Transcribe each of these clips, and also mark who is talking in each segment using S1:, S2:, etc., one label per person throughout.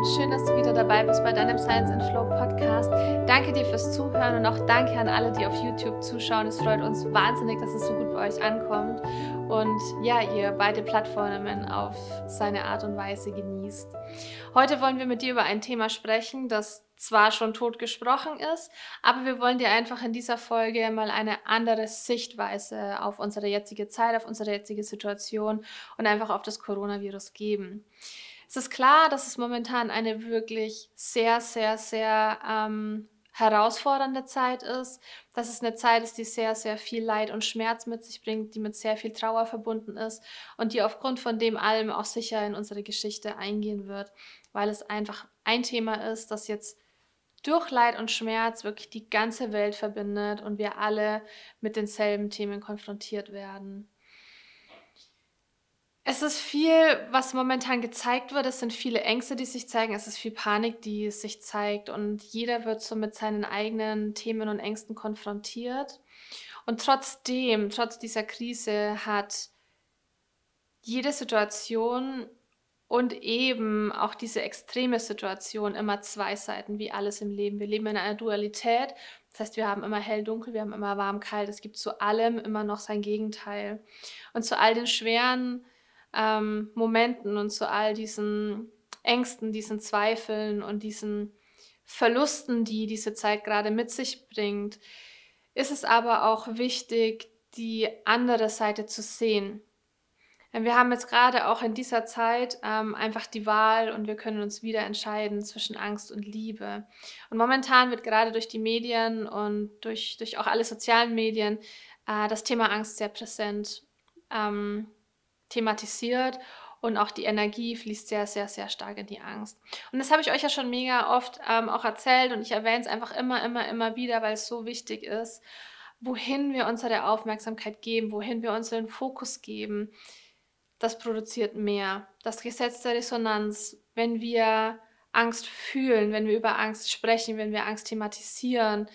S1: und schön, dass du wieder dabei bist bei deinem Science and Flow Podcast. Danke dir fürs Zuhören und auch danke an alle, die auf YouTube zuschauen. Es freut uns wahnsinnig, dass es so gut bei euch ankommt und ja, ihr beide Plattformen auf seine Art und Weise genießt. Heute wollen wir mit dir über ein Thema sprechen, das zwar schon tot gesprochen ist, aber wir wollen dir einfach in dieser Folge mal eine andere Sichtweise auf unsere jetzige Zeit, auf unsere jetzige Situation und einfach auf das Coronavirus geben. Es ist klar, dass es momentan eine wirklich sehr, sehr, sehr ähm, herausfordernde Zeit ist, dass es eine Zeit ist, die sehr, sehr viel Leid und Schmerz mit sich bringt, die mit sehr viel Trauer verbunden ist und die aufgrund von dem allem auch sicher in unsere Geschichte eingehen wird, weil es einfach ein Thema ist, das jetzt durch Leid und Schmerz wirklich die ganze Welt verbindet und wir alle mit denselben Themen konfrontiert werden. Es ist viel, was momentan gezeigt wird. Es sind viele Ängste, die sich zeigen. Es ist viel Panik, die sich zeigt. Und jeder wird so mit seinen eigenen Themen und Ängsten konfrontiert. Und trotzdem, trotz dieser Krise, hat jede Situation und eben auch diese extreme Situation immer zwei Seiten, wie alles im Leben. Wir leben in einer Dualität. Das heißt, wir haben immer hell, dunkel, wir haben immer warm, kalt. Es gibt zu allem immer noch sein Gegenteil. Und zu all den schweren ähm, Momenten und zu all diesen Ängsten, diesen Zweifeln und diesen Verlusten, die diese Zeit gerade mit sich bringt, ist es aber auch wichtig, die andere Seite zu sehen wir haben jetzt gerade auch in dieser Zeit ähm, einfach die Wahl und wir können uns wieder entscheiden zwischen Angst und Liebe. Und momentan wird gerade durch die Medien und durch, durch auch alle sozialen Medien äh, das Thema Angst sehr präsent ähm, thematisiert und auch die Energie fließt sehr, sehr, sehr stark in die Angst. Und das habe ich euch ja schon mega oft ähm, auch erzählt und ich erwähne es einfach immer, immer, immer wieder, weil es so wichtig ist, wohin wir unsere Aufmerksamkeit geben, wohin wir unseren Fokus geben das produziert mehr. Das Gesetz der Resonanz, wenn wir Angst fühlen, wenn wir über Angst sprechen, wenn wir Angst thematisieren,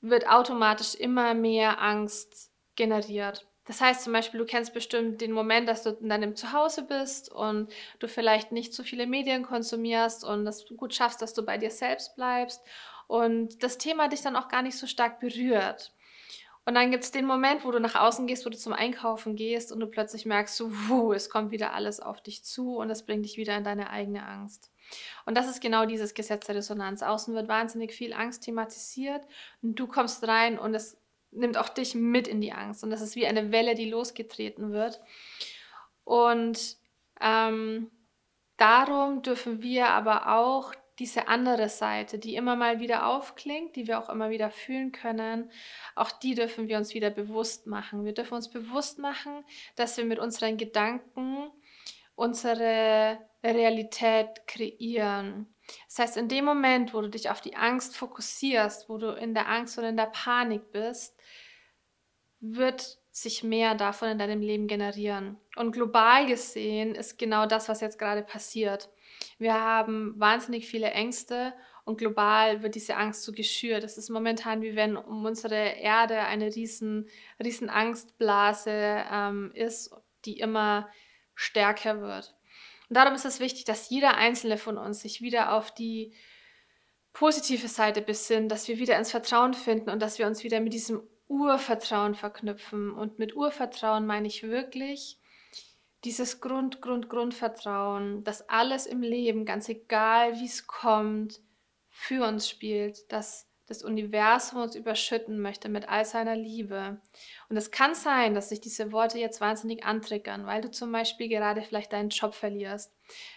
S1: wird automatisch immer mehr Angst generiert. Das heißt zum Beispiel, du kennst bestimmt den Moment, dass du in deinem Zuhause bist und du vielleicht nicht so viele Medien konsumierst und das gut schaffst, dass du bei dir selbst bleibst und das Thema dich dann auch gar nicht so stark berührt. Und dann gibt es den Moment, wo du nach außen gehst, wo du zum Einkaufen gehst und du plötzlich merkst, so, wuh, es kommt wieder alles auf dich zu und es bringt dich wieder in deine eigene Angst. Und das ist genau dieses Gesetz der Resonanz. Außen wird wahnsinnig viel Angst thematisiert und du kommst rein und es nimmt auch dich mit in die Angst. Und das ist wie eine Welle, die losgetreten wird. Und ähm, darum dürfen wir aber auch diese andere Seite, die immer mal wieder aufklingt, die wir auch immer wieder fühlen können, auch die dürfen wir uns wieder bewusst machen. Wir dürfen uns bewusst machen, dass wir mit unseren Gedanken unsere Realität kreieren. Das heißt, in dem Moment, wo du dich auf die Angst fokussierst, wo du in der Angst oder in der Panik bist, wird sich mehr davon in deinem Leben generieren. Und global gesehen ist genau das, was jetzt gerade passiert. Wir haben wahnsinnig viele Ängste und global wird diese Angst so geschürt. Es ist momentan wie wenn um unsere Erde eine riesen, riesen Angstblase ähm, ist, die immer stärker wird. Und darum ist es wichtig, dass jeder einzelne von uns sich wieder auf die positive Seite besinnt, dass wir wieder ins Vertrauen finden und dass wir uns wieder mit diesem Urvertrauen verknüpfen. Und mit Urvertrauen meine ich wirklich, dieses Grund, Grund, Grundvertrauen, dass alles im Leben, ganz egal wie es kommt, für uns spielt, dass das Universum uns überschütten möchte mit all seiner Liebe. Und es kann sein, dass sich diese Worte jetzt wahnsinnig antriggern, weil du zum Beispiel gerade vielleicht deinen Job verlierst,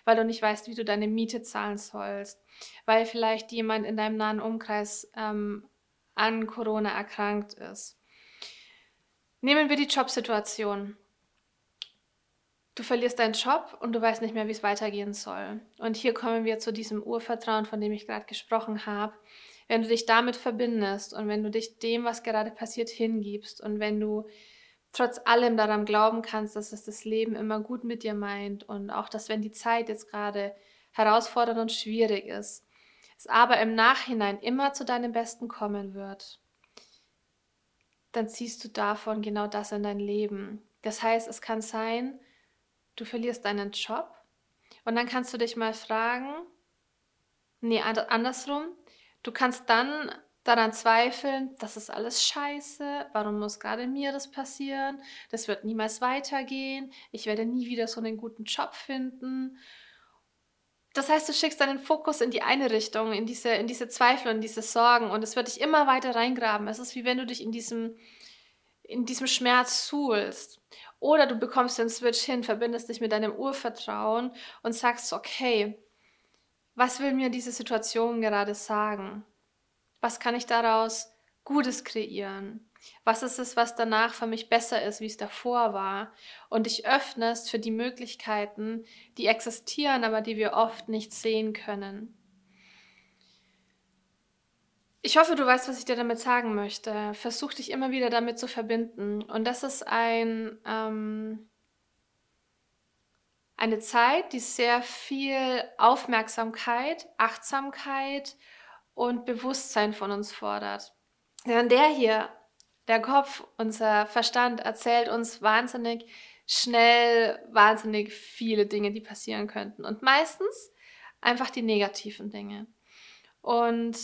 S1: weil du nicht weißt, wie du deine Miete zahlen sollst, weil vielleicht jemand in deinem nahen Umkreis ähm, an Corona erkrankt ist. Nehmen wir die Jobsituation. Du verlierst deinen Job und du weißt nicht mehr, wie es weitergehen soll. Und hier kommen wir zu diesem Urvertrauen, von dem ich gerade gesprochen habe. Wenn du dich damit verbindest und wenn du dich dem, was gerade passiert, hingibst und wenn du trotz allem daran glauben kannst, dass es das Leben immer gut mit dir meint und auch, dass wenn die Zeit jetzt gerade herausfordernd und schwierig ist, es aber im Nachhinein immer zu deinem Besten kommen wird, dann ziehst du davon genau das in dein Leben. Das heißt, es kann sein, du verlierst deinen Job und dann kannst du dich mal fragen, Nee, andersrum. Du kannst dann daran zweifeln, das ist alles scheiße, warum muss gerade mir das passieren, das wird niemals weitergehen, ich werde nie wieder so einen guten Job finden. Das heißt, du schickst deinen Fokus in die eine Richtung, in diese, in diese Zweifel und diese Sorgen und es wird dich immer weiter reingraben. Es ist wie wenn du dich in diesem, in diesem Schmerz suhlst. Oder du bekommst den Switch hin, verbindest dich mit deinem Urvertrauen und sagst, okay, was will mir diese Situation gerade sagen? Was kann ich daraus Gutes kreieren? Was ist es, was danach für mich besser ist, wie es davor war? Und dich öffnest für die Möglichkeiten, die existieren, aber die wir oft nicht sehen können. Ich hoffe, du weißt, was ich dir damit sagen möchte. Versuch dich immer wieder damit zu verbinden. Und das ist ein, ähm, eine Zeit, die sehr viel Aufmerksamkeit, Achtsamkeit und Bewusstsein von uns fordert. Denn der hier, der Kopf, unser Verstand, erzählt uns wahnsinnig schnell, wahnsinnig viele Dinge, die passieren könnten. Und meistens einfach die negativen Dinge. Und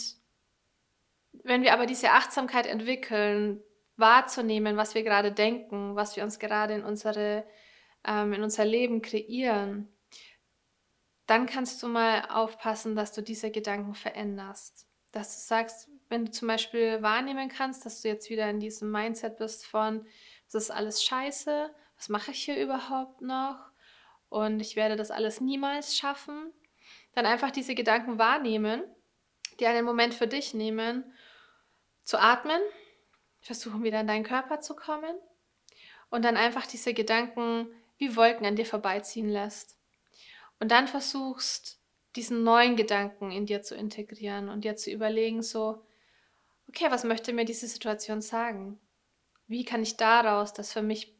S1: wenn wir aber diese Achtsamkeit entwickeln, wahrzunehmen, was wir gerade denken, was wir uns gerade in, unsere, ähm, in unser Leben kreieren, dann kannst du mal aufpassen, dass du diese Gedanken veränderst. Dass du sagst, wenn du zum Beispiel wahrnehmen kannst, dass du jetzt wieder in diesem Mindset bist von, das ist alles scheiße, was mache ich hier überhaupt noch? Und ich werde das alles niemals schaffen. Dann einfach diese Gedanken wahrnehmen, die einen Moment für dich nehmen, zu atmen, versuchen wieder in deinen Körper zu kommen und dann einfach diese Gedanken wie Wolken an dir vorbeiziehen lässt. Und dann versuchst, diesen neuen Gedanken in dir zu integrieren und dir zu überlegen, so, okay, was möchte mir diese Situation sagen? Wie kann ich daraus das für mich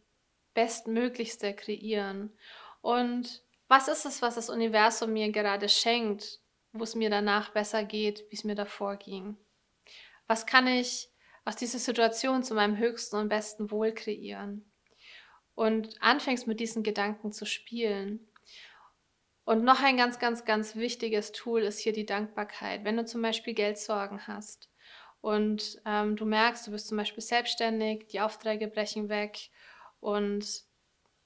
S1: Bestmöglichste kreieren? Und was ist es, was das Universum mir gerade schenkt, wo es mir danach besser geht, wie es mir davor ging? Was kann ich aus dieser Situation zu meinem höchsten und besten Wohl kreieren? Und anfängst mit diesen Gedanken zu spielen und noch ein ganz, ganz, ganz wichtiges Tool ist hier die Dankbarkeit. Wenn du zum Beispiel Geldsorgen hast und ähm, du merkst, du bist zum Beispiel selbstständig, die Aufträge brechen weg und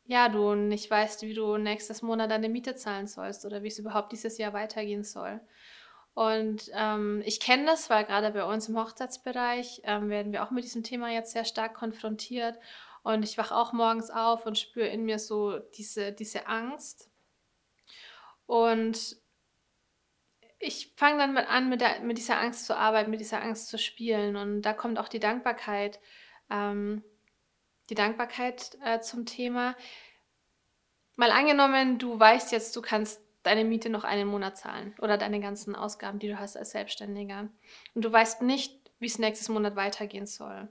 S1: ja, du nicht weißt, wie du nächstes Monat deine Miete zahlen sollst oder wie es überhaupt dieses Jahr weitergehen soll. Und ähm, ich kenne das, weil gerade bei uns im Hochzeitsbereich ähm, werden wir auch mit diesem Thema jetzt sehr stark konfrontiert. Und ich wache auch morgens auf und spüre in mir so diese, diese Angst, und ich fange dann mit an, mit, der, mit dieser Angst zu arbeiten, mit dieser Angst zu spielen. Und da kommt auch die Dankbarkeit, ähm, die Dankbarkeit äh, zum Thema. Mal angenommen, du weißt jetzt, du kannst deine Miete noch einen Monat zahlen oder deine ganzen Ausgaben, die du hast als Selbstständiger. Und du weißt nicht, wie es nächstes Monat weitergehen soll.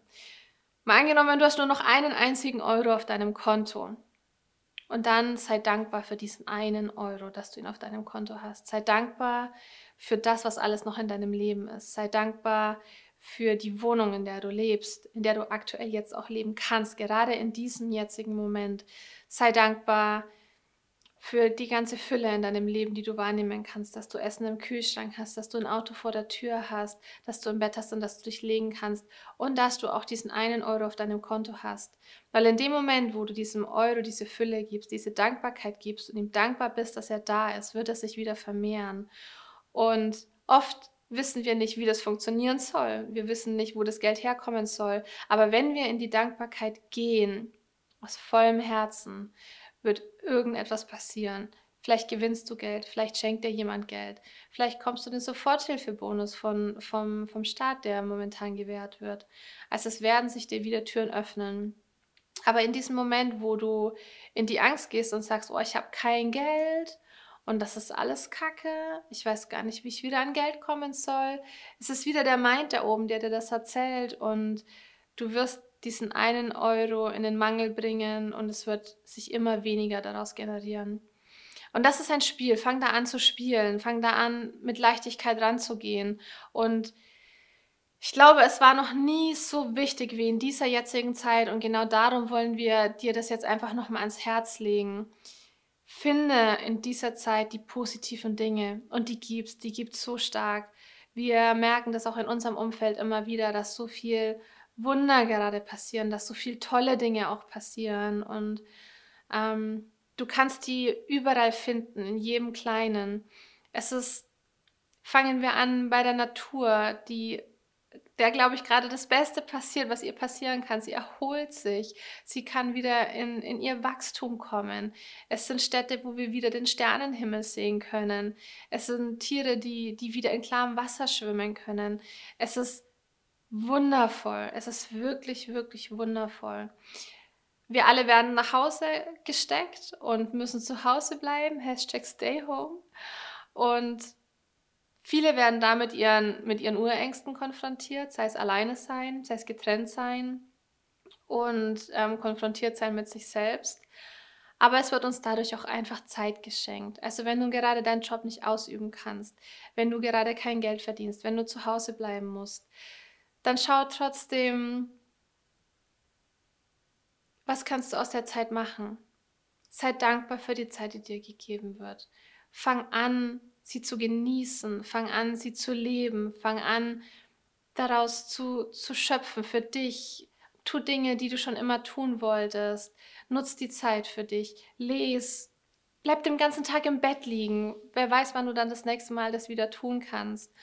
S1: Mal angenommen, du hast nur noch einen einzigen Euro auf deinem Konto. Und dann sei dankbar für diesen einen Euro, dass du ihn auf deinem Konto hast. Sei dankbar für das, was alles noch in deinem Leben ist. Sei dankbar für die Wohnung, in der du lebst, in der du aktuell jetzt auch leben kannst, gerade in diesem jetzigen Moment. Sei dankbar für die ganze Fülle in deinem Leben, die du wahrnehmen kannst, dass du Essen im Kühlschrank hast, dass du ein Auto vor der Tür hast, dass du ein Bett hast und dass du dich legen kannst und dass du auch diesen einen Euro auf deinem Konto hast. Weil in dem Moment, wo du diesem Euro diese Fülle gibst, diese Dankbarkeit gibst und ihm dankbar bist, dass er da ist, wird er sich wieder vermehren. Und oft wissen wir nicht, wie das funktionieren soll. Wir wissen nicht, wo das Geld herkommen soll. Aber wenn wir in die Dankbarkeit gehen, aus vollem Herzen, wird irgendetwas passieren. Vielleicht gewinnst du Geld, vielleicht schenkt dir jemand Geld, vielleicht kommst du den Soforthilfebonus von, vom, vom Staat, der momentan gewährt wird. Also es werden sich dir wieder Türen öffnen. Aber in diesem Moment, wo du in die Angst gehst und sagst, oh, ich habe kein Geld und das ist alles Kacke, ich weiß gar nicht, wie ich wieder an Geld kommen soll, es ist wieder der Mind da oben, der dir das erzählt und du wirst diesen einen Euro in den Mangel bringen und es wird sich immer weniger daraus generieren. Und das ist ein Spiel. Fang da an zu spielen. Fang da an, mit Leichtigkeit ranzugehen. Und ich glaube, es war noch nie so wichtig wie in dieser jetzigen Zeit. Und genau darum wollen wir dir das jetzt einfach nochmal ans Herz legen. finde in dieser Zeit die positiven Dinge und die gibt's, die gibt's so stark. Wir merken das auch in unserem Umfeld immer wieder, dass so viel Wunder gerade passieren, dass so viel tolle Dinge auch passieren und ähm, du kannst die überall finden, in jedem Kleinen. Es ist, fangen wir an bei der Natur, die der, glaube ich, gerade das Beste passiert, was ihr passieren kann. Sie erholt sich. Sie kann wieder in, in ihr Wachstum kommen. Es sind Städte, wo wir wieder den Sternenhimmel sehen können. Es sind Tiere, die, die wieder in klarem Wasser schwimmen können. Es ist wundervoll. Es ist wirklich, wirklich wundervoll. Wir alle werden nach Hause gesteckt und müssen zu Hause bleiben. Hashtag Stay Home. Und Viele werden damit ihren, mit ihren Urängsten konfrontiert, sei es alleine sein, sei es getrennt sein und ähm, konfrontiert sein mit sich selbst. Aber es wird uns dadurch auch einfach Zeit geschenkt. Also wenn du gerade deinen Job nicht ausüben kannst, wenn du gerade kein Geld verdienst, wenn du zu Hause bleiben musst, dann schau trotzdem, was kannst du aus der Zeit machen. Sei dankbar für die Zeit, die dir gegeben wird. Fang an, sie zu genießen, fang an, sie zu leben, fang an, daraus zu, zu schöpfen für dich. Tu Dinge, die du schon immer tun wolltest. Nutz die Zeit für dich. Les. Bleib den ganzen Tag im Bett liegen. Wer weiß, wann du dann das nächste Mal das wieder tun kannst.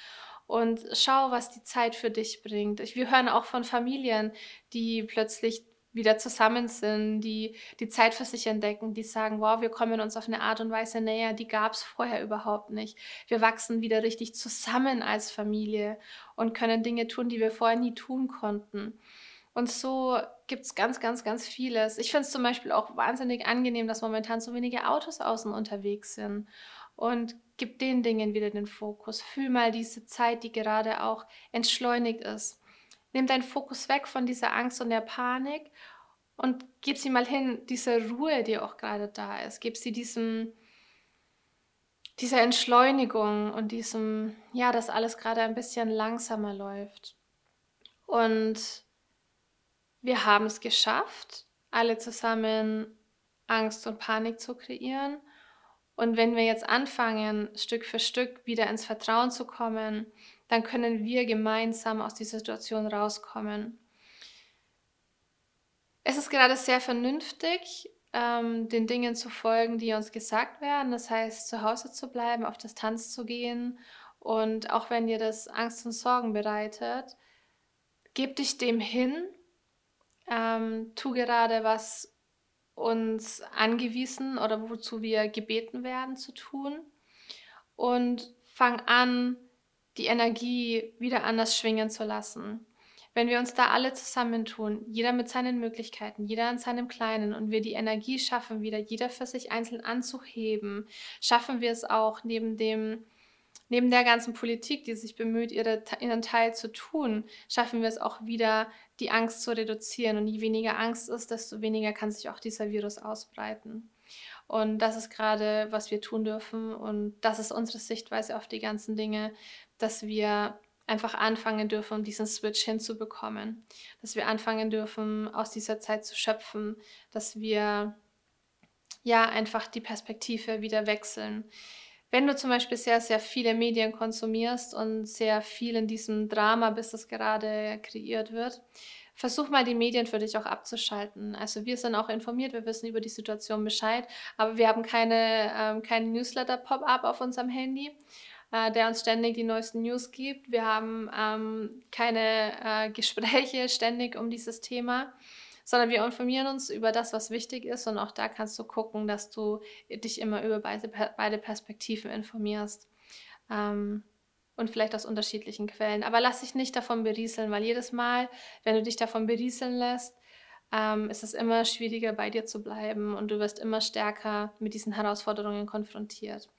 S1: Und schau, was die Zeit für dich bringt. Wir hören auch von Familien, die plötzlich wieder zusammen sind, die die Zeit für sich entdecken, die sagen, wow, wir kommen uns auf eine Art und Weise näher, die gab es vorher überhaupt nicht. Wir wachsen wieder richtig zusammen als Familie und können Dinge tun, die wir vorher nie tun konnten. Und so gibt es ganz, ganz, ganz vieles. Ich finde es zum Beispiel auch wahnsinnig angenehm, dass momentan so wenige Autos außen unterwegs sind. Und gib den Dingen wieder den Fokus. Fühl mal diese Zeit, die gerade auch entschleunigt ist. Nimm deinen Fokus weg von dieser Angst und der Panik und gib sie mal hin, diese Ruhe, die auch gerade da ist. Gib sie diesem, dieser Entschleunigung und diesem, ja, dass alles gerade ein bisschen langsamer läuft. Und wir haben es geschafft, alle zusammen Angst und Panik zu kreieren. Und wenn wir jetzt anfangen, Stück für Stück wieder ins Vertrauen zu kommen, dann können wir gemeinsam aus dieser Situation rauskommen. Es ist gerade sehr vernünftig, ähm, den Dingen zu folgen, die uns gesagt werden. Das heißt, zu Hause zu bleiben, auf Distanz zu gehen. Und auch wenn dir das Angst und Sorgen bereitet, gib dich dem hin. Ähm, tu gerade, was uns angewiesen oder wozu wir gebeten werden zu tun. Und fang an, die Energie wieder anders schwingen zu lassen. Wenn wir uns da alle zusammentun, jeder mit seinen Möglichkeiten, jeder an seinem Kleinen und wir die Energie schaffen, wieder jeder für sich einzeln anzuheben, schaffen wir es auch neben dem Neben der ganzen Politik, die sich bemüht, ihre, ihren Teil zu tun, schaffen wir es auch wieder, die Angst zu reduzieren. Und je weniger Angst ist, desto weniger kann sich auch dieser Virus ausbreiten. Und das ist gerade, was wir tun dürfen. Und das ist unsere Sichtweise auf die ganzen Dinge, dass wir einfach anfangen dürfen, diesen Switch hinzubekommen. Dass wir anfangen dürfen, aus dieser Zeit zu schöpfen. Dass wir ja einfach die Perspektive wieder wechseln. Wenn du zum Beispiel sehr, sehr viele Medien konsumierst und sehr viel in diesem Drama bist, das gerade kreiert wird, versuch mal die Medien für dich auch abzuschalten. Also wir sind auch informiert, wir wissen über die Situation Bescheid, aber wir haben keine, ähm, keinen Newsletter-Pop-up auf unserem Handy, äh, der uns ständig die neuesten News gibt. Wir haben ähm, keine äh, Gespräche ständig um dieses Thema sondern wir informieren uns über das, was wichtig ist und auch da kannst du gucken, dass du dich immer über beide, beide Perspektiven informierst. Ähm, und vielleicht aus unterschiedlichen Quellen. Aber lass dich nicht davon berieseln, weil jedes Mal, wenn du dich davon berieseln lässt, ähm, ist es immer schwieriger, bei dir zu bleiben und du wirst immer stärker mit diesen Herausforderungen konfrontiert.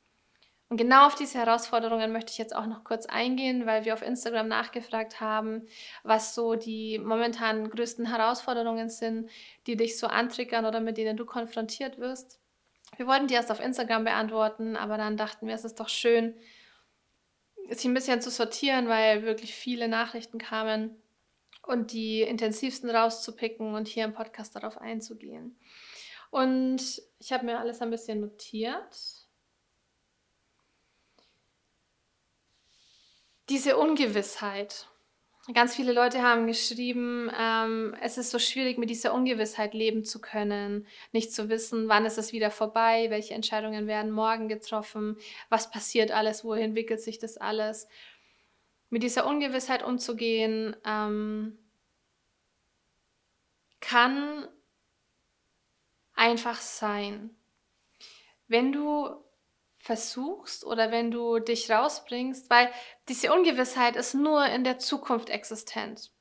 S1: Und genau auf diese Herausforderungen möchte ich jetzt auch noch kurz eingehen, weil wir auf Instagram nachgefragt haben, was so die momentan größten Herausforderungen sind, die dich so antriggern oder mit denen du konfrontiert wirst. Wir wollten die erst auf Instagram beantworten, aber dann dachten wir, es ist doch schön, sich ein bisschen zu sortieren, weil wirklich viele Nachrichten kamen und die intensivsten rauszupicken und hier im Podcast darauf einzugehen. Und ich habe mir alles ein bisschen notiert. Diese Ungewissheit. Ganz viele Leute haben geschrieben, ähm, es ist so schwierig, mit dieser Ungewissheit leben zu können, nicht zu wissen, wann ist es wieder vorbei, welche Entscheidungen werden morgen getroffen, was passiert alles, wohin entwickelt sich das alles. Mit dieser Ungewissheit umzugehen, ähm, kann einfach sein. Wenn du versuchst oder wenn du dich rausbringst, weil diese Ungewissheit ist nur in der Zukunft existent.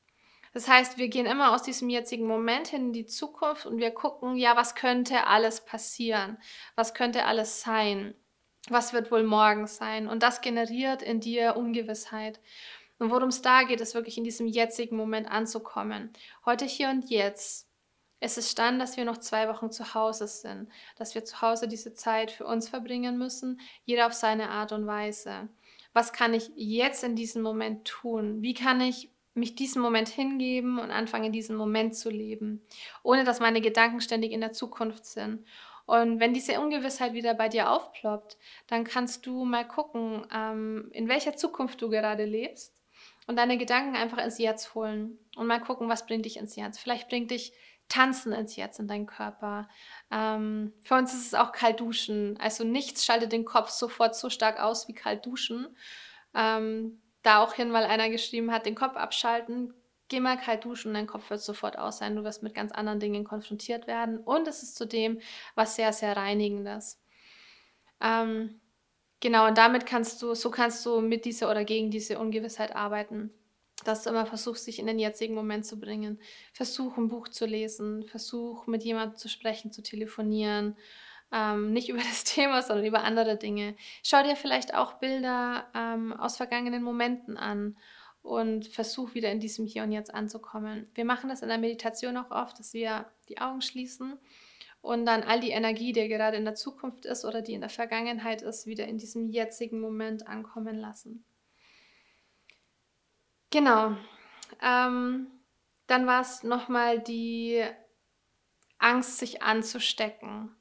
S1: Das heißt, wir gehen immer aus diesem jetzigen Moment hin in die Zukunft und wir gucken, ja, was könnte alles passieren? Was könnte alles sein? Was wird wohl morgen sein? Und das generiert in dir Ungewissheit. Und worum es da geht, ist wirklich in diesem jetzigen Moment anzukommen. Heute, hier und jetzt es ist dann, dass wir noch zwei Wochen zu Hause sind, dass wir zu Hause diese Zeit für uns verbringen müssen, jeder auf seine Art und Weise. Was kann ich jetzt in diesem Moment tun? Wie kann ich mich diesem Moment hingeben und anfangen, in diesem Moment zu leben, ohne dass meine Gedanken ständig in der Zukunft sind? Und wenn diese Ungewissheit wieder bei dir aufploppt, dann kannst du mal gucken, ähm, in welcher Zukunft du gerade lebst und deine Gedanken einfach ins Jetzt holen und mal gucken, was bringt dich ins Jetzt. Vielleicht bringt dich Tanzen ins Jetzt in deinen Körper. Ähm, für uns ist es auch kalt duschen. Also nichts schaltet den Kopf sofort so stark aus wie kalt duschen. Ähm, da auch hin, weil einer geschrieben hat, den Kopf abschalten. Geh mal kalt duschen, dein Kopf wird sofort aus sein. Du wirst mit ganz anderen Dingen konfrontiert werden. Und es ist zudem was sehr, sehr Reinigendes. Ähm, genau, und damit kannst du, so kannst du mit dieser oder gegen diese Ungewissheit arbeiten dass du immer versuchst, dich in den jetzigen Moment zu bringen. Versuch, ein Buch zu lesen, versuch, mit jemandem zu sprechen, zu telefonieren. Ähm, nicht über das Thema, sondern über andere Dinge. Schau dir vielleicht auch Bilder ähm, aus vergangenen Momenten an und versuch wieder in diesem Hier und Jetzt anzukommen. Wir machen das in der Meditation auch oft, dass wir die Augen schließen und dann all die Energie, die gerade in der Zukunft ist oder die in der Vergangenheit ist, wieder in diesem jetzigen Moment ankommen lassen. Genau. Ähm, dann war es nochmal die Angst, sich anzustecken.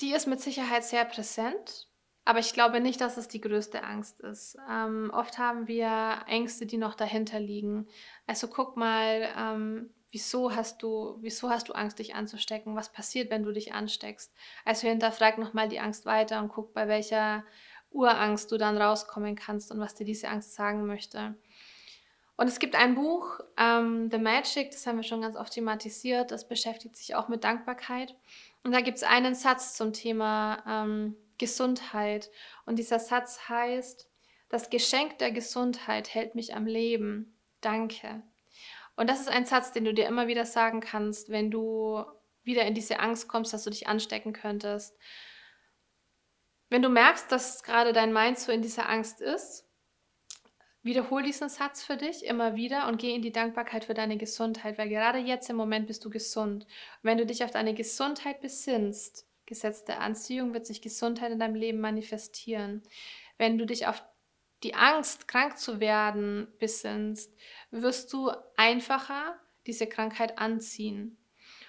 S1: Die ist mit Sicherheit sehr präsent, aber ich glaube nicht, dass es die größte Angst ist. Ähm, oft haben wir Ängste, die noch dahinter liegen. Also guck mal, ähm, wieso hast du, wieso hast du Angst, dich anzustecken? Was passiert, wenn du dich ansteckst? Also hinterfrag nochmal die Angst weiter und guck, bei welcher Urangst du dann rauskommen kannst und was dir diese Angst sagen möchte. Und es gibt ein Buch, ähm, The Magic, das haben wir schon ganz oft thematisiert, das beschäftigt sich auch mit Dankbarkeit. Und da gibt es einen Satz zum Thema ähm, Gesundheit. Und dieser Satz heißt, das Geschenk der Gesundheit hält mich am Leben. Danke. Und das ist ein Satz, den du dir immer wieder sagen kannst, wenn du wieder in diese Angst kommst, dass du dich anstecken könntest. Wenn du merkst, dass gerade dein Mind so in dieser Angst ist, wiederhol diesen Satz für dich immer wieder und geh in die Dankbarkeit für deine Gesundheit, weil gerade jetzt im Moment bist du gesund. Und wenn du dich auf deine Gesundheit besinnst, Gesetz der Anziehung, wird sich Gesundheit in deinem Leben manifestieren. Wenn du dich auf die Angst, krank zu werden, besinnst, wirst du einfacher diese Krankheit anziehen.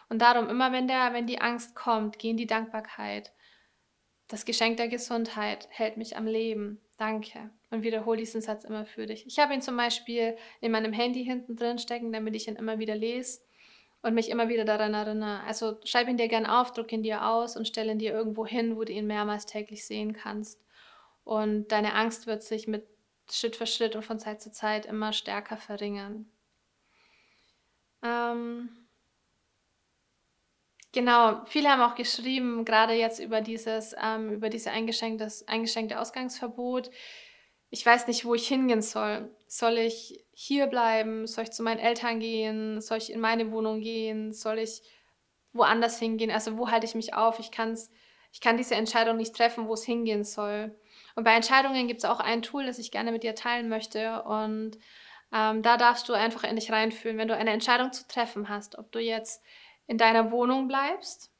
S1: Und darum, immer wenn, der, wenn die Angst kommt, geh in die Dankbarkeit. Das Geschenk der Gesundheit hält mich am Leben. Danke. Und wiederhole diesen Satz immer für dich. Ich habe ihn zum Beispiel in meinem Handy hinten drin stecken, damit ich ihn immer wieder lese und mich immer wieder daran erinnere. Also schreib ihn dir gern auf, druck ihn dir aus und stell ihn dir irgendwo hin, wo du ihn mehrmals täglich sehen kannst. Und deine Angst wird sich mit Schritt für Schritt und von Zeit zu Zeit immer stärker verringern. Ähm, Genau, viele haben auch geschrieben, gerade jetzt über dieses, ähm, über diese eingeschränktes, eingeschränkte Ausgangsverbot. Ich weiß nicht, wo ich hingehen soll. Soll ich hier bleiben? Soll ich zu meinen Eltern gehen? Soll ich in meine Wohnung gehen? Soll ich woanders hingehen? Also wo halte ich mich auf? Ich, kann's, ich kann diese Entscheidung nicht treffen, wo es hingehen soll. Und bei Entscheidungen gibt es auch ein Tool, das ich gerne mit dir teilen möchte. Und ähm, da darfst du einfach in dich reinfühlen, wenn du eine Entscheidung zu treffen hast, ob du jetzt in deiner Wohnung bleibst,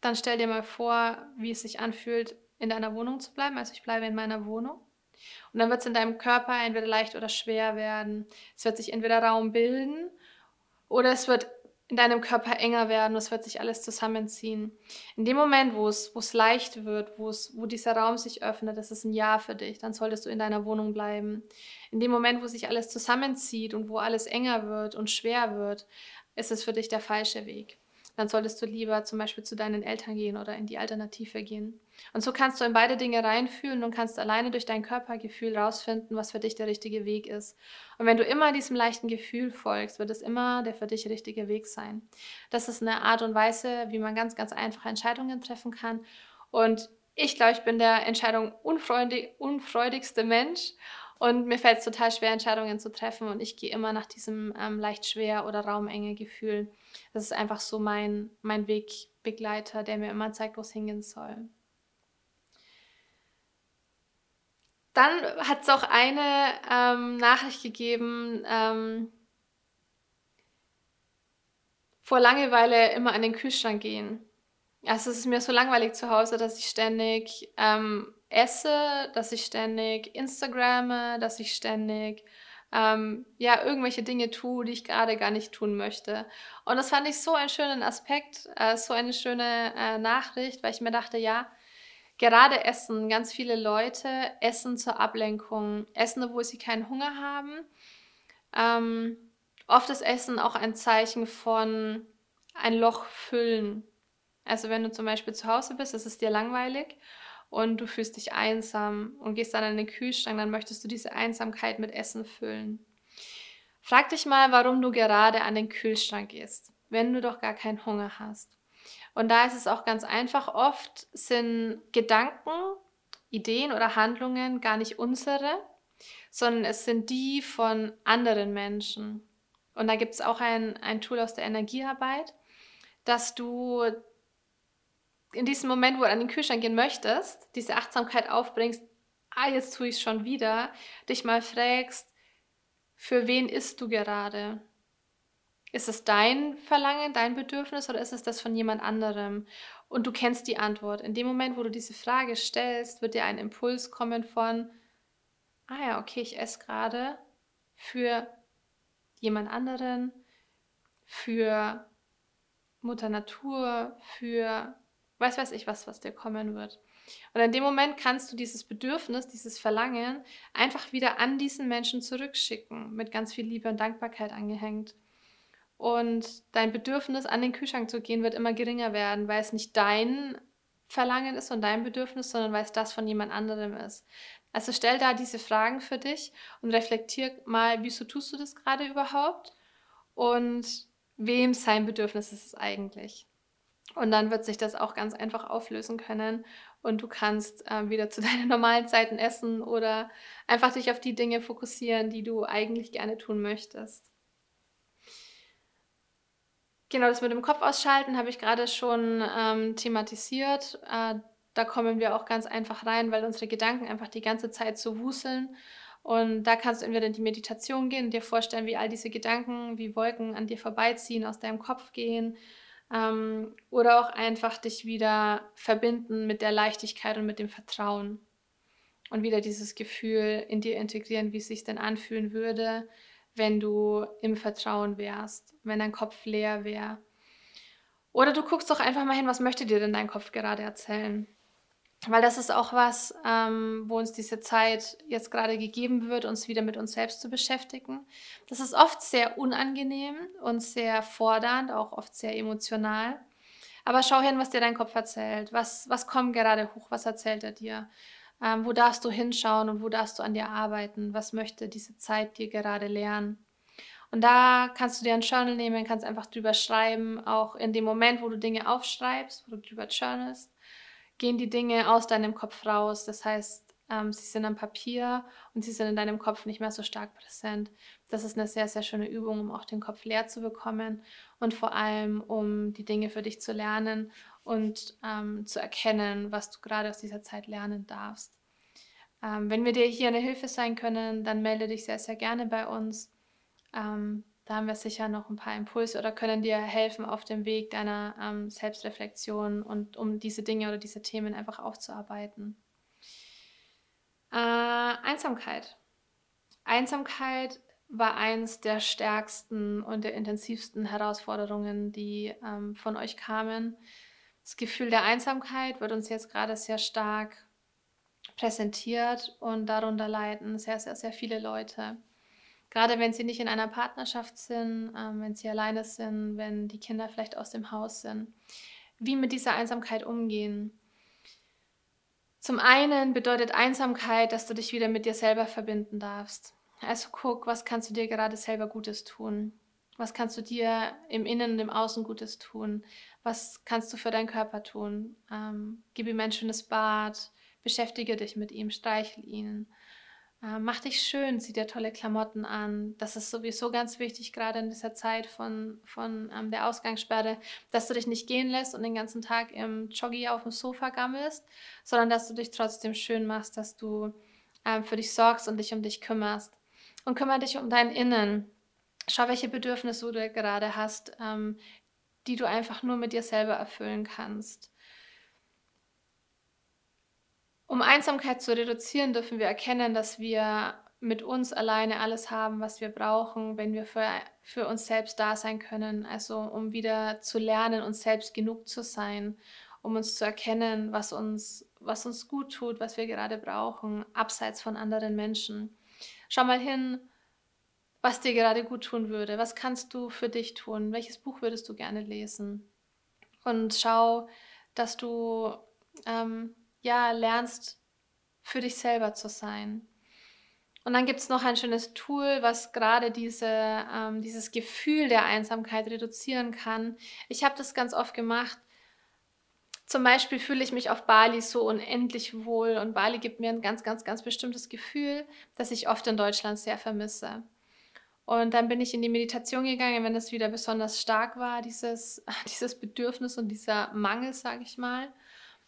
S1: dann stell dir mal vor, wie es sich anfühlt, in deiner Wohnung zu bleiben. Also ich bleibe in meiner Wohnung. Und dann wird es in deinem Körper entweder leicht oder schwer werden. Es wird sich entweder Raum bilden oder es wird in deinem Körper enger werden, es wird sich alles zusammenziehen. In dem Moment, wo es, wo es leicht wird, wo, es, wo dieser Raum sich öffnet, das ist ein Ja für dich, dann solltest du in deiner Wohnung bleiben. In dem Moment, wo sich alles zusammenzieht und wo alles enger wird und schwer wird, ist es für dich der falsche Weg dann solltest du lieber zum Beispiel zu deinen Eltern gehen oder in die Alternative gehen. Und so kannst du in beide Dinge reinfühlen und kannst alleine durch dein Körpergefühl rausfinden, was für dich der richtige Weg ist. Und wenn du immer diesem leichten Gefühl folgst, wird es immer der für dich richtige Weg sein. Das ist eine Art und Weise, wie man ganz, ganz einfach Entscheidungen treffen kann. Und ich glaube, ich bin der Entscheidung unfreudig, unfreudigste Mensch. Und mir fällt es total schwer, Entscheidungen zu treffen. Und ich gehe immer nach diesem ähm, leicht schwer oder raumenge Gefühl. Das ist einfach so mein, mein Wegbegleiter, der mir immer zeigt, wo es hingehen soll. Dann hat es auch eine ähm, Nachricht gegeben, ähm, vor Langeweile immer an den Kühlschrank gehen. Also es ist mir so langweilig zu Hause, dass ich ständig ähm, esse, dass ich ständig Instagramme, dass ich ständig ähm, ja irgendwelche Dinge tue, die ich gerade gar nicht tun möchte. Und das fand ich so einen schönen Aspekt, äh, so eine schöne äh, Nachricht, weil ich mir dachte, ja, gerade Essen, ganz viele Leute essen zur Ablenkung, essen, obwohl sie keinen Hunger haben. Ähm, oft ist Essen auch ein Zeichen von ein Loch füllen. Also wenn du zum Beispiel zu Hause bist, ist es dir langweilig und du fühlst dich einsam und gehst dann in den Kühlschrank, dann möchtest du diese Einsamkeit mit Essen füllen. Frag dich mal, warum du gerade an den Kühlschrank gehst, wenn du doch gar keinen Hunger hast. Und da ist es auch ganz einfach, oft sind Gedanken, Ideen oder Handlungen gar nicht unsere, sondern es sind die von anderen Menschen. Und da gibt es auch ein, ein Tool aus der Energiearbeit, dass du in diesem Moment, wo du an den Kühlschrank gehen möchtest, diese Achtsamkeit aufbringst, ah, jetzt tue ich es schon wieder, dich mal fragst, für wen isst du gerade? Ist es dein Verlangen, dein Bedürfnis oder ist es das von jemand anderem? Und du kennst die Antwort. In dem Moment, wo du diese Frage stellst, wird dir ein Impuls kommen von, ah ja, okay, ich esse gerade für jemand anderen, für Mutter Natur, für weiß weiß ich was, was dir kommen wird. Und in dem Moment kannst du dieses Bedürfnis, dieses Verlangen einfach wieder an diesen Menschen zurückschicken, mit ganz viel Liebe und Dankbarkeit angehängt. Und dein Bedürfnis, an den Kühlschrank zu gehen, wird immer geringer werden, weil es nicht dein Verlangen ist und dein Bedürfnis, sondern weil es das von jemand anderem ist. Also stell da diese Fragen für dich und reflektier mal, wieso tust du das gerade überhaupt und wem sein Bedürfnis ist es eigentlich. Und dann wird sich das auch ganz einfach auflösen können und du kannst äh, wieder zu deinen normalen Zeiten essen oder einfach dich auf die Dinge fokussieren, die du eigentlich gerne tun möchtest. Genau, das mit dem Kopf ausschalten habe ich gerade schon ähm, thematisiert. Äh, da kommen wir auch ganz einfach rein, weil unsere Gedanken einfach die ganze Zeit so wuseln. Und da kannst du entweder in die Meditation gehen dir vorstellen, wie all diese Gedanken wie Wolken an dir vorbeiziehen, aus deinem Kopf gehen ähm, oder auch einfach dich wieder verbinden mit der Leichtigkeit und mit dem Vertrauen. Und wieder dieses Gefühl in dir integrieren, wie es sich denn anfühlen würde, wenn du im Vertrauen wärst, wenn dein Kopf leer wäre. Oder du guckst doch einfach mal hin, was möchte dir denn dein Kopf gerade erzählen? Weil das ist auch was, ähm, wo uns diese Zeit jetzt gerade gegeben wird, uns wieder mit uns selbst zu beschäftigen. Das ist oft sehr unangenehm und sehr fordernd, auch oft sehr emotional. Aber schau hin, was dir dein Kopf erzählt. Was, was kommt gerade hoch? Was erzählt er dir? Ähm, wo darfst du hinschauen und wo darfst du an dir arbeiten? Was möchte diese Zeit dir gerade lernen? Und da kannst du dir ein Journal nehmen, kannst einfach drüber schreiben, auch in dem Moment, wo du Dinge aufschreibst, wo du drüber journalst gehen die Dinge aus deinem Kopf raus. Das heißt, ähm, sie sind am Papier und sie sind in deinem Kopf nicht mehr so stark präsent. Das ist eine sehr, sehr schöne Übung, um auch den Kopf leer zu bekommen und vor allem, um die Dinge für dich zu lernen und ähm, zu erkennen, was du gerade aus dieser Zeit lernen darfst. Ähm, wenn wir dir hier eine Hilfe sein können, dann melde dich sehr, sehr gerne bei uns. Ähm, da haben wir sicher noch ein paar Impulse oder können dir helfen auf dem Weg deiner ähm, Selbstreflexion und um diese Dinge oder diese Themen einfach aufzuarbeiten. Äh, Einsamkeit. Einsamkeit war eins der stärksten und der intensivsten Herausforderungen, die ähm, von euch kamen. Das Gefühl der Einsamkeit wird uns jetzt gerade sehr stark präsentiert und darunter leiden sehr, sehr, sehr viele Leute. Gerade wenn sie nicht in einer Partnerschaft sind, ähm, wenn sie alleine sind, wenn die Kinder vielleicht aus dem Haus sind. Wie mit dieser Einsamkeit umgehen. Zum einen bedeutet Einsamkeit, dass du dich wieder mit dir selber verbinden darfst. Also guck, was kannst du dir gerade selber Gutes tun? Was kannst du dir im Innen und im Außen Gutes tun? Was kannst du für deinen Körper tun? Ähm, gib ihm ein schönes Bad, beschäftige dich mit ihm, streichel ihn. Äh, mach dich schön, zieh dir tolle Klamotten an. Das ist sowieso ganz wichtig, gerade in dieser Zeit von, von ähm, der Ausgangssperre, dass du dich nicht gehen lässt und den ganzen Tag im Joggi auf dem Sofa gammelst, sondern dass du dich trotzdem schön machst, dass du ähm, für dich sorgst und dich um dich kümmerst und kümmere dich um dein Innen. Schau, welche Bedürfnisse du gerade hast, ähm, die du einfach nur mit dir selber erfüllen kannst. Um Einsamkeit zu reduzieren, dürfen wir erkennen, dass wir mit uns alleine alles haben, was wir brauchen, wenn wir für, für uns selbst da sein können. Also um wieder zu lernen, uns selbst genug zu sein, um uns zu erkennen, was uns, was uns gut tut, was wir gerade brauchen, abseits von anderen Menschen. Schau mal hin, was dir gerade gut tun würde. Was kannst du für dich tun? Welches Buch würdest du gerne lesen? Und schau, dass du ähm, ja lernst, für dich selber zu sein. Und dann gibt es noch ein schönes Tool, was gerade diese, ähm, dieses Gefühl der Einsamkeit reduzieren kann. Ich habe das ganz oft gemacht, zum Beispiel fühle ich mich auf Bali so unendlich wohl und Bali gibt mir ein ganz, ganz, ganz bestimmtes Gefühl, das ich oft in Deutschland sehr vermisse. Und dann bin ich in die Meditation gegangen, wenn es wieder besonders stark war, dieses, dieses Bedürfnis und dieser Mangel, sage ich mal.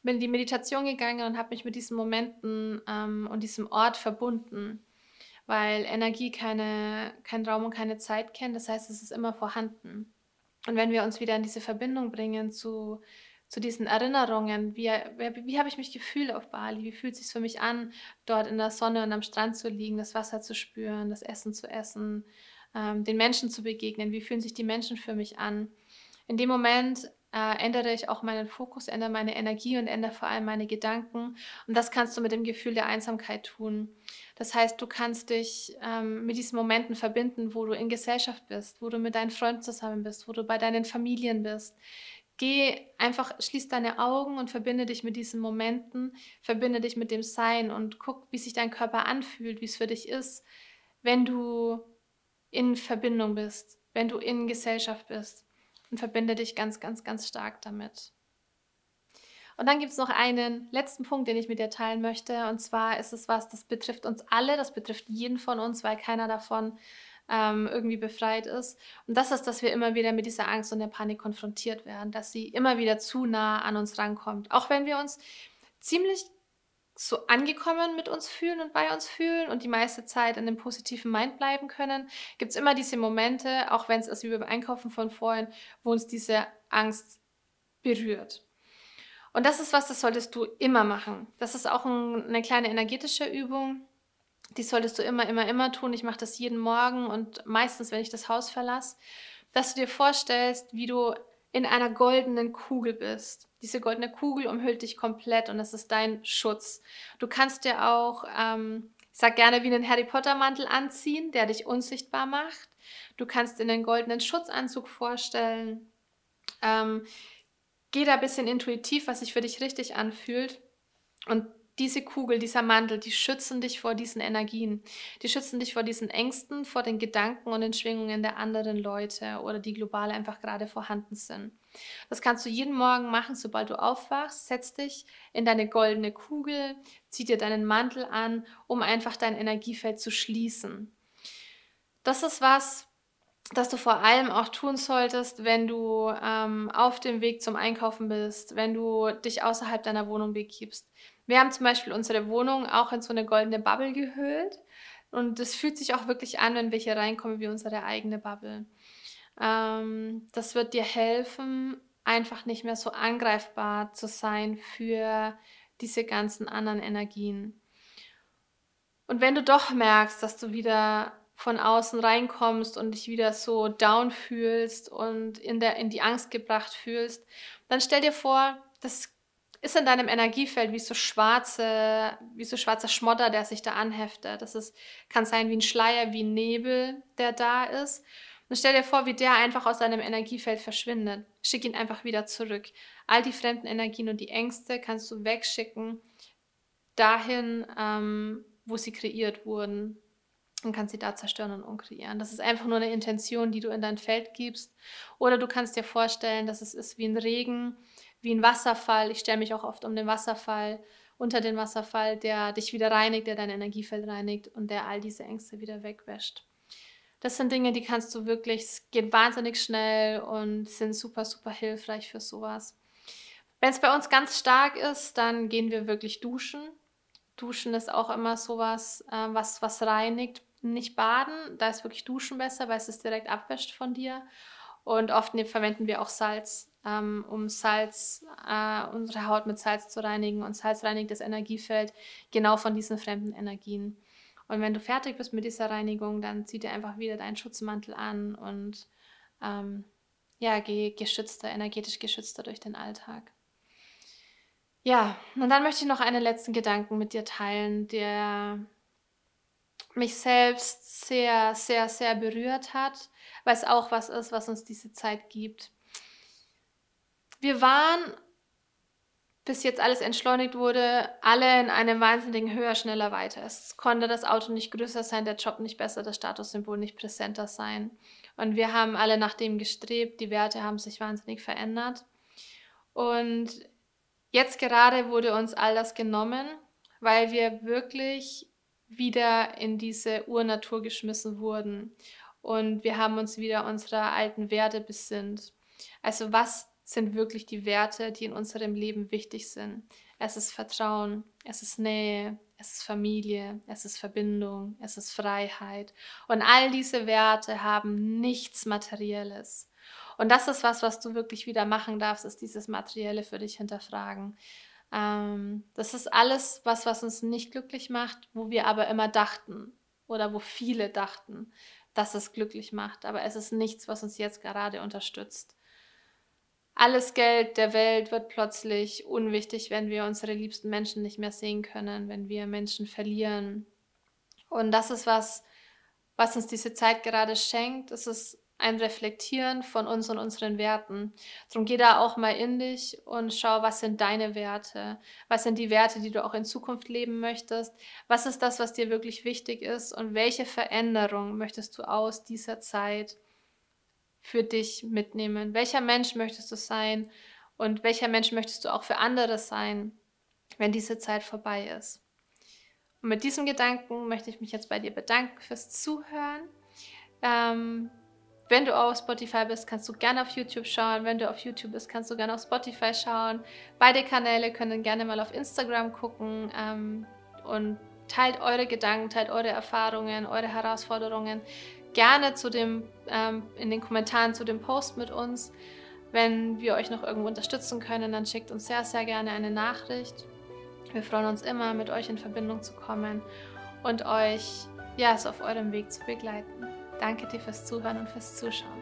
S1: Bin in die Meditation gegangen und habe mich mit diesen Momenten ähm, und diesem Ort verbunden, weil Energie keine, kein Raum und keine Zeit kennt. Das heißt, es ist immer vorhanden. Und wenn wir uns wieder in diese Verbindung bringen zu zu diesen Erinnerungen. Wie, wie, wie habe ich mich gefühlt auf Bali? Wie fühlt es sich für mich an, dort in der Sonne und am Strand zu liegen, das Wasser zu spüren, das Essen zu essen, ähm, den Menschen zu begegnen? Wie fühlen sich die Menschen für mich an? In dem Moment äh, ändere ich auch meinen Fokus, ändere meine Energie und ändere vor allem meine Gedanken. Und das kannst du mit dem Gefühl der Einsamkeit tun. Das heißt, du kannst dich ähm, mit diesen Momenten verbinden, wo du in Gesellschaft bist, wo du mit deinen Freunden zusammen bist, wo du bei deinen Familien bist, geh einfach, schließ deine Augen und verbinde dich mit diesen Momenten, verbinde dich mit dem Sein und guck, wie sich dein Körper anfühlt, wie es für dich ist, wenn du in Verbindung bist, wenn du in Gesellschaft bist und verbinde dich ganz, ganz, ganz stark damit. Und dann gibt es noch einen letzten Punkt, den ich mit dir teilen möchte. Und zwar ist es was, das betrifft uns alle, das betrifft jeden von uns, weil keiner davon ähm, irgendwie befreit ist. Und das ist, dass wir immer wieder mit dieser Angst und der Panik konfrontiert werden, dass sie immer wieder zu nah an uns rankommt. Auch wenn wir uns ziemlich so angekommen mit uns fühlen und bei uns fühlen und die meiste Zeit in dem positiven Mind bleiben können, gibt es immer diese Momente, auch wenn es ist wie beim Einkaufen von vorhin, wo uns diese Angst berührt. Und das ist was, das solltest du immer machen. Das ist auch ein, eine kleine energetische Übung. Die solltest du immer, immer, immer tun. Ich mache das jeden Morgen und meistens, wenn ich das Haus verlasse, dass du dir vorstellst, wie du in einer goldenen Kugel bist. Diese goldene Kugel umhüllt dich komplett und das ist dein Schutz. Du kannst dir auch, ähm, ich sag gerne, wie einen Harry Potter Mantel anziehen, der dich unsichtbar macht. Du kannst dir einen goldenen Schutzanzug vorstellen. Ähm, geh da ein bisschen intuitiv, was sich für dich richtig anfühlt. Und diese Kugel, dieser Mantel, die schützen dich vor diesen Energien. Die schützen dich vor diesen Ängsten, vor den Gedanken und den Schwingungen der anderen Leute oder die global einfach gerade vorhanden sind. Das kannst du jeden Morgen machen, sobald du aufwachst. Setz dich in deine goldene Kugel, zieh dir deinen Mantel an, um einfach dein Energiefeld zu schließen. Das ist was, das du vor allem auch tun solltest, wenn du ähm, auf dem Weg zum Einkaufen bist, wenn du dich außerhalb deiner Wohnung begibst. Wir haben zum Beispiel unsere Wohnung auch in so eine goldene Bubble gehüllt. Und es fühlt sich auch wirklich an, wenn wir hier reinkommen, wie unsere eigene Bubble. Ähm, das wird dir helfen, einfach nicht mehr so angreifbar zu sein für diese ganzen anderen Energien. Und wenn du doch merkst, dass du wieder von außen reinkommst und dich wieder so down fühlst und in, der, in die Angst gebracht fühlst, dann stell dir vor, das ist in deinem Energiefeld wie so schwarze, wie so schwarzer Schmodder, der sich da anheftet. Das ist, kann sein wie ein Schleier, wie ein Nebel, der da ist. Und stell dir vor, wie der einfach aus deinem Energiefeld verschwindet. Schick ihn einfach wieder zurück. All die fremden Energien und die Ängste kannst du wegschicken dahin, ähm, wo sie kreiert wurden und kannst sie da zerstören und umkreieren. Das ist einfach nur eine Intention, die du in dein Feld gibst. Oder du kannst dir vorstellen, dass es ist wie ein Regen, wie ein Wasserfall. Ich stelle mich auch oft um den Wasserfall, unter den Wasserfall, der dich wieder reinigt, der dein Energiefeld reinigt und der all diese Ängste wieder wegwäscht. Das sind Dinge, die kannst du wirklich, es geht wahnsinnig schnell und sind super, super hilfreich für sowas. Wenn es bei uns ganz stark ist, dann gehen wir wirklich duschen. Duschen ist auch immer sowas, äh, was, was reinigt. Nicht baden, da ist wirklich Duschen besser, weil es es direkt abwäscht von dir. Und oft ne, verwenden wir auch Salz ähm, um Salz, äh, unsere Haut mit Salz zu reinigen. Und Salz reinigt das Energiefeld genau von diesen fremden Energien. Und wenn du fertig bist mit dieser Reinigung, dann zieh dir einfach wieder deinen Schutzmantel an und ähm, ja, geh geschützter, energetisch geschützter durch den Alltag. Ja, und dann möchte ich noch einen letzten Gedanken mit dir teilen, der mich selbst sehr, sehr, sehr berührt hat, weil es auch was ist, was uns diese Zeit gibt. Wir waren, bis jetzt alles entschleunigt wurde, alle in einem wahnsinnigen höher, schneller, weiter. Es konnte das Auto nicht größer sein, der Job nicht besser, das Statussymbol nicht präsenter sein. Und wir haben alle nach dem gestrebt, die Werte haben sich wahnsinnig verändert. Und jetzt gerade wurde uns all das genommen, weil wir wirklich wieder in diese Urnatur geschmissen wurden. Und wir haben uns wieder unserer alten Werte besinnt. Also was sind wirklich die Werte, die in unserem Leben wichtig sind. Es ist Vertrauen, es ist Nähe, es ist Familie, es ist Verbindung, es ist Freiheit. Und all diese Werte haben nichts Materielles. Und das ist was, was du wirklich wieder machen darfst, ist dieses Materielle für dich hinterfragen. Ähm, das ist alles was, was uns nicht glücklich macht, wo wir aber immer dachten oder wo viele dachten, dass es glücklich macht. Aber es ist nichts, was uns jetzt gerade unterstützt. Alles Geld der Welt wird plötzlich unwichtig, wenn wir unsere liebsten Menschen nicht mehr sehen können, wenn wir Menschen verlieren. Und das ist was, was uns diese Zeit gerade schenkt. Es ist ein Reflektieren von uns und unseren Werten. Darum geh da auch mal in dich und schau, was sind deine Werte? Was sind die Werte, die du auch in Zukunft leben möchtest? Was ist das, was dir wirklich wichtig ist? Und welche Veränderung möchtest du aus dieser Zeit für dich mitnehmen? Welcher Mensch möchtest du sein und welcher Mensch möchtest du auch für andere sein, wenn diese Zeit vorbei ist? Und mit diesem Gedanken möchte ich mich jetzt bei dir bedanken fürs Zuhören. Ähm, wenn du auf Spotify bist, kannst du gerne auf YouTube schauen. Wenn du auf YouTube bist, kannst du gerne auf Spotify schauen. Beide Kanäle können gerne mal auf Instagram gucken ähm, und teilt eure Gedanken, teilt eure Erfahrungen, eure Herausforderungen gerne zu dem, ähm, in den Kommentaren zu dem Post mit uns. Wenn wir euch noch irgendwo unterstützen können, dann schickt uns sehr, sehr gerne eine Nachricht. Wir freuen uns immer, mit euch in Verbindung zu kommen und euch ja, es auf eurem Weg zu begleiten. Danke dir fürs Zuhören und fürs Zuschauen.